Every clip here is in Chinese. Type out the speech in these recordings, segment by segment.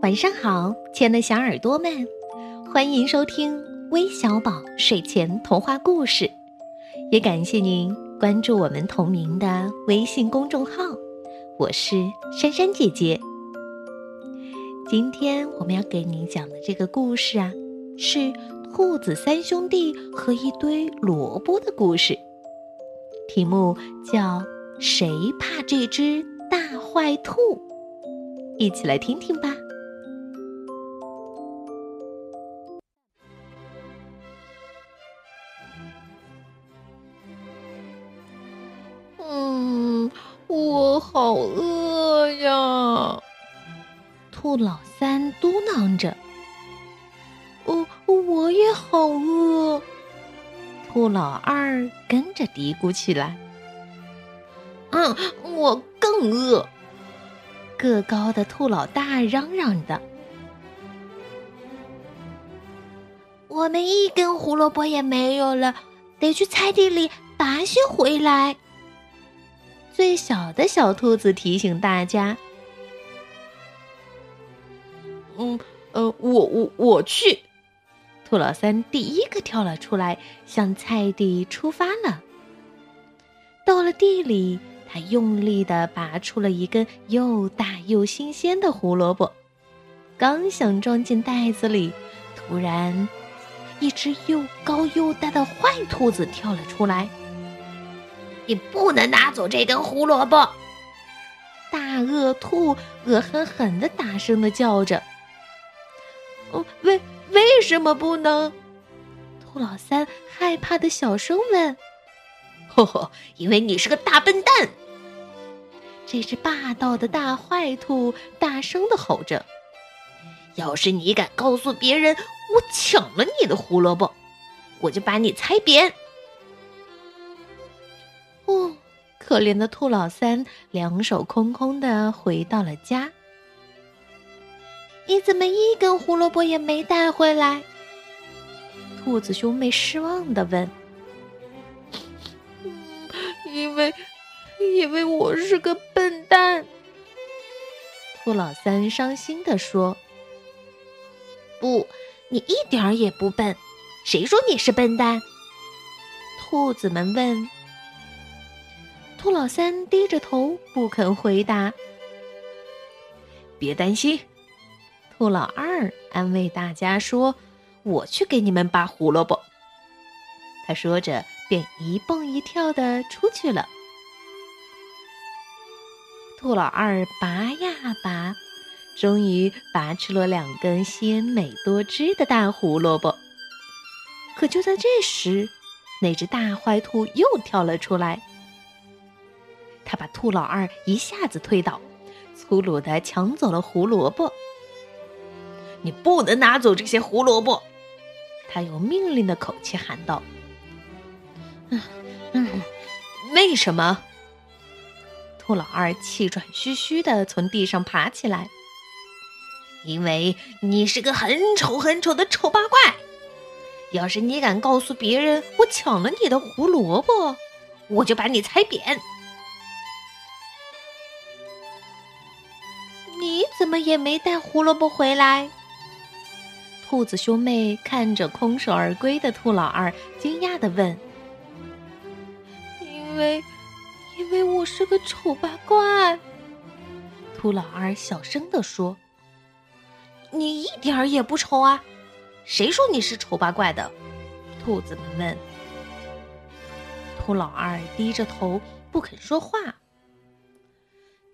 晚上好，亲爱的小耳朵们，欢迎收听微小宝睡前童话故事，也感谢您关注我们同名的微信公众号。我是珊珊姐姐。今天我们要给您讲的这个故事啊，是兔子三兄弟和一堆萝卜的故事，题目叫《谁怕这只大坏兔》。一起来听听吧。好饿呀！兔老三嘟囔着。哦，我也好饿。兔老二跟着嘀咕起来。嗯，我更饿。个高的兔老大嚷嚷的：“我们一根胡萝卜也没有了，得去菜地里拔些回来。”最小的小兔子提醒大家：“嗯，呃，我我我去。”兔老三第一个跳了出来，向菜地出发了。到了地里。他用力地拔出了一根又大又新鲜的胡萝卜，刚想装进袋子里，突然，一只又高又大的坏兔子跳了出来。“你不能拿走这根胡萝卜！”大恶兔恶狠狠地大声地叫着。“哦，为为什么不能？”兔老三害怕的小声问。吼吼，因为你是个大笨蛋！这只霸道的大坏兔大声的吼着：“要是你敢告诉别人我抢了你的胡萝卜，我就把你踩扁！”可怜的兔老三两手空空的回到了家。你怎么一根胡萝卜也没带回来？兔子兄妹失望的问。因为，因为我是个笨蛋。兔老三伤心的说：“不，你一点儿也不笨。谁说你是笨蛋？”兔子们问。兔老三低着头不肯回答。别担心，兔老二安慰大家说：“我去给你们拔胡萝卜。”他说着。便一蹦一跳的出去了。兔老二拔呀拔，终于拔出了两根鲜美多汁的大胡萝卜。可就在这时，那只大坏兔又跳了出来。他把兔老二一下子推倒，粗鲁的抢走了胡萝卜。你不能拿走这些胡萝卜！他用命令的口气喊道。嗯嗯，为什么？兔老二气喘吁吁的从地上爬起来。因为你是个很丑很丑的丑八怪。要是你敢告诉别人我抢了你的胡萝卜，我就把你踩扁。么也没带胡萝卜回来？兔子兄妹看着空手而归的兔老二，惊讶的问。因为，因为我是个丑八怪。兔老二小声地说：“你一点儿也不丑啊！谁说你是丑八怪的？”兔子们问。兔老二低着头不肯说话。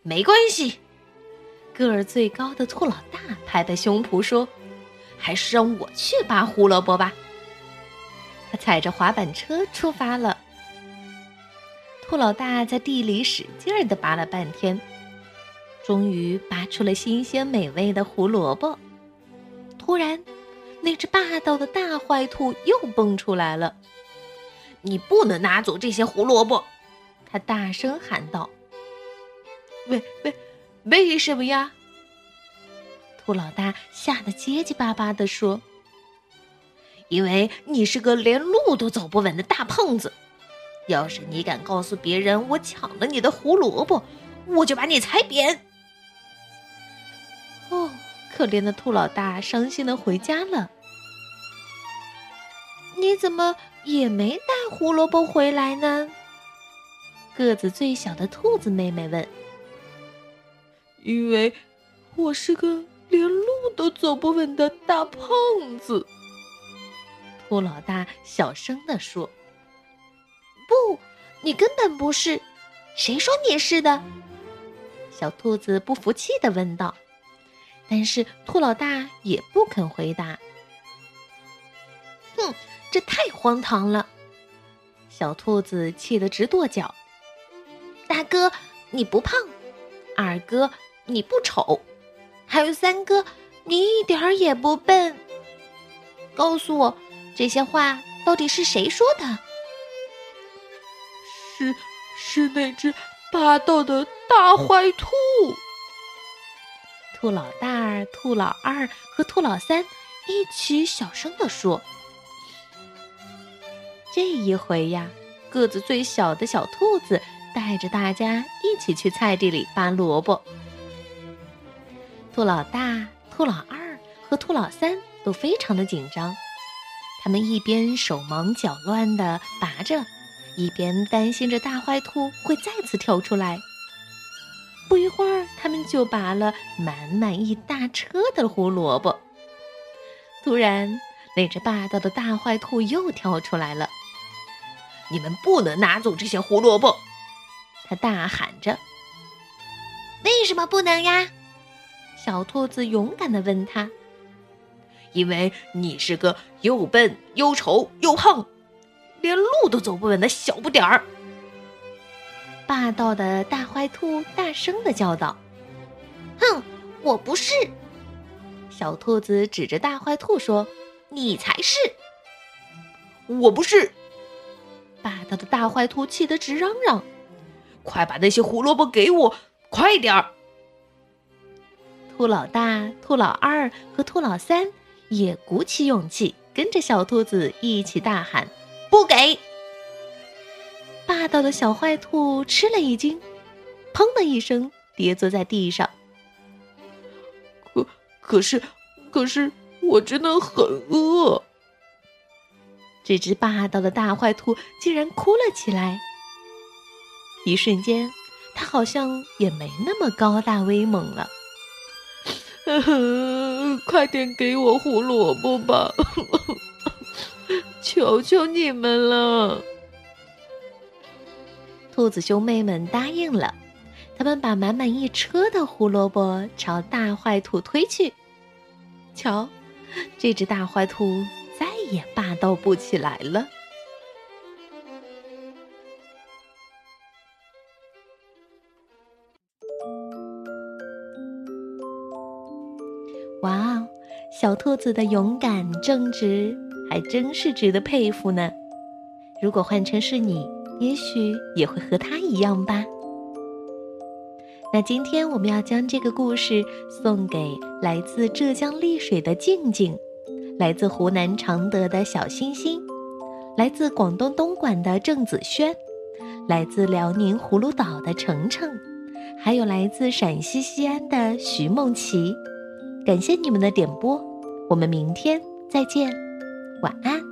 没关系，个儿最高的兔老大拍拍胸脯说：“还是让我去拔胡萝卜吧。”他踩着滑板车出发了。兔老大在地里使劲儿地拔了半天，终于拔出了新鲜美味的胡萝卜。突然，那只霸道的大坏兔又蹦出来了：“你不能拿走这些胡萝卜！”他大声喊道。“喂喂为什么呀？”兔老大吓得结结巴巴地说：“因为你是个连路都走不稳的大胖子。”要是你敢告诉别人我抢了你的胡萝卜，我就把你踩扁。哦，可怜的兔老大伤心的回家了。你怎么也没带胡萝卜回来呢？个子最小的兔子妹妹问。因为我是个连路都走不稳的大胖子。兔老大小声地说：“不，你根本不是。谁说你是的？”小兔子不服气的问道。但是兔老大也不肯回答。哼，这太荒唐了！小兔子气得直跺脚。大哥，你不胖；二哥，你不丑；还有三哥，你一点儿也不笨。告诉我。这些话到底是谁说的？是是那只霸道的大坏兔。兔老大、兔老二和兔老三一起小声地说：“这一回呀，个子最小的小兔子带着大家一起去菜地里拔萝卜。兔老大、兔老二和兔老三都非常的紧张。”他们一边手忙脚乱地拔着，一边担心着大坏兔会再次跳出来。不一会儿，他们就拔了满满一大车的胡萝卜。突然，那只霸道的大坏兔又跳出来了：“你们不能拿走这些胡萝卜！”他大喊着。“为什么不能呀？”小兔子勇敢地问他。因为你是个又笨又丑又胖，连路都走不稳的小不点儿。霸道的大坏兔大声的叫道：“哼，我不是！”小兔子指着大坏兔说：“你才是！”我不是！霸道的大坏兔气得直嚷嚷：“快把那些胡萝卜给我，快点儿！”兔老大、兔老二和兔老三。也鼓起勇气，跟着小兔子一起大喊：“不给！”霸道的小坏兔吃了一惊，砰的一声跌坐在地上。可可是，可是我真的很饿。这只霸道的大坏兔竟然哭了起来。一瞬间，它好像也没那么高大威猛了。快点给我胡萝卜吧！求求你们了！兔子兄妹们答应了，他们把满满一车的胡萝卜朝大坏兔推去。瞧，这只大坏兔再也霸道不起来了。哇哦，小兔子的勇敢正直还真是值得佩服呢。如果换成是你，也许也会和他一样吧。那今天我们要将这个故事送给来自浙江丽水的静静，来自湖南常德的小星星，来自广东东莞的郑子轩，来自辽宁葫芦岛的程程，还有来自陕西西安的徐梦琪。感谢你们的点播，我们明天再见，晚安。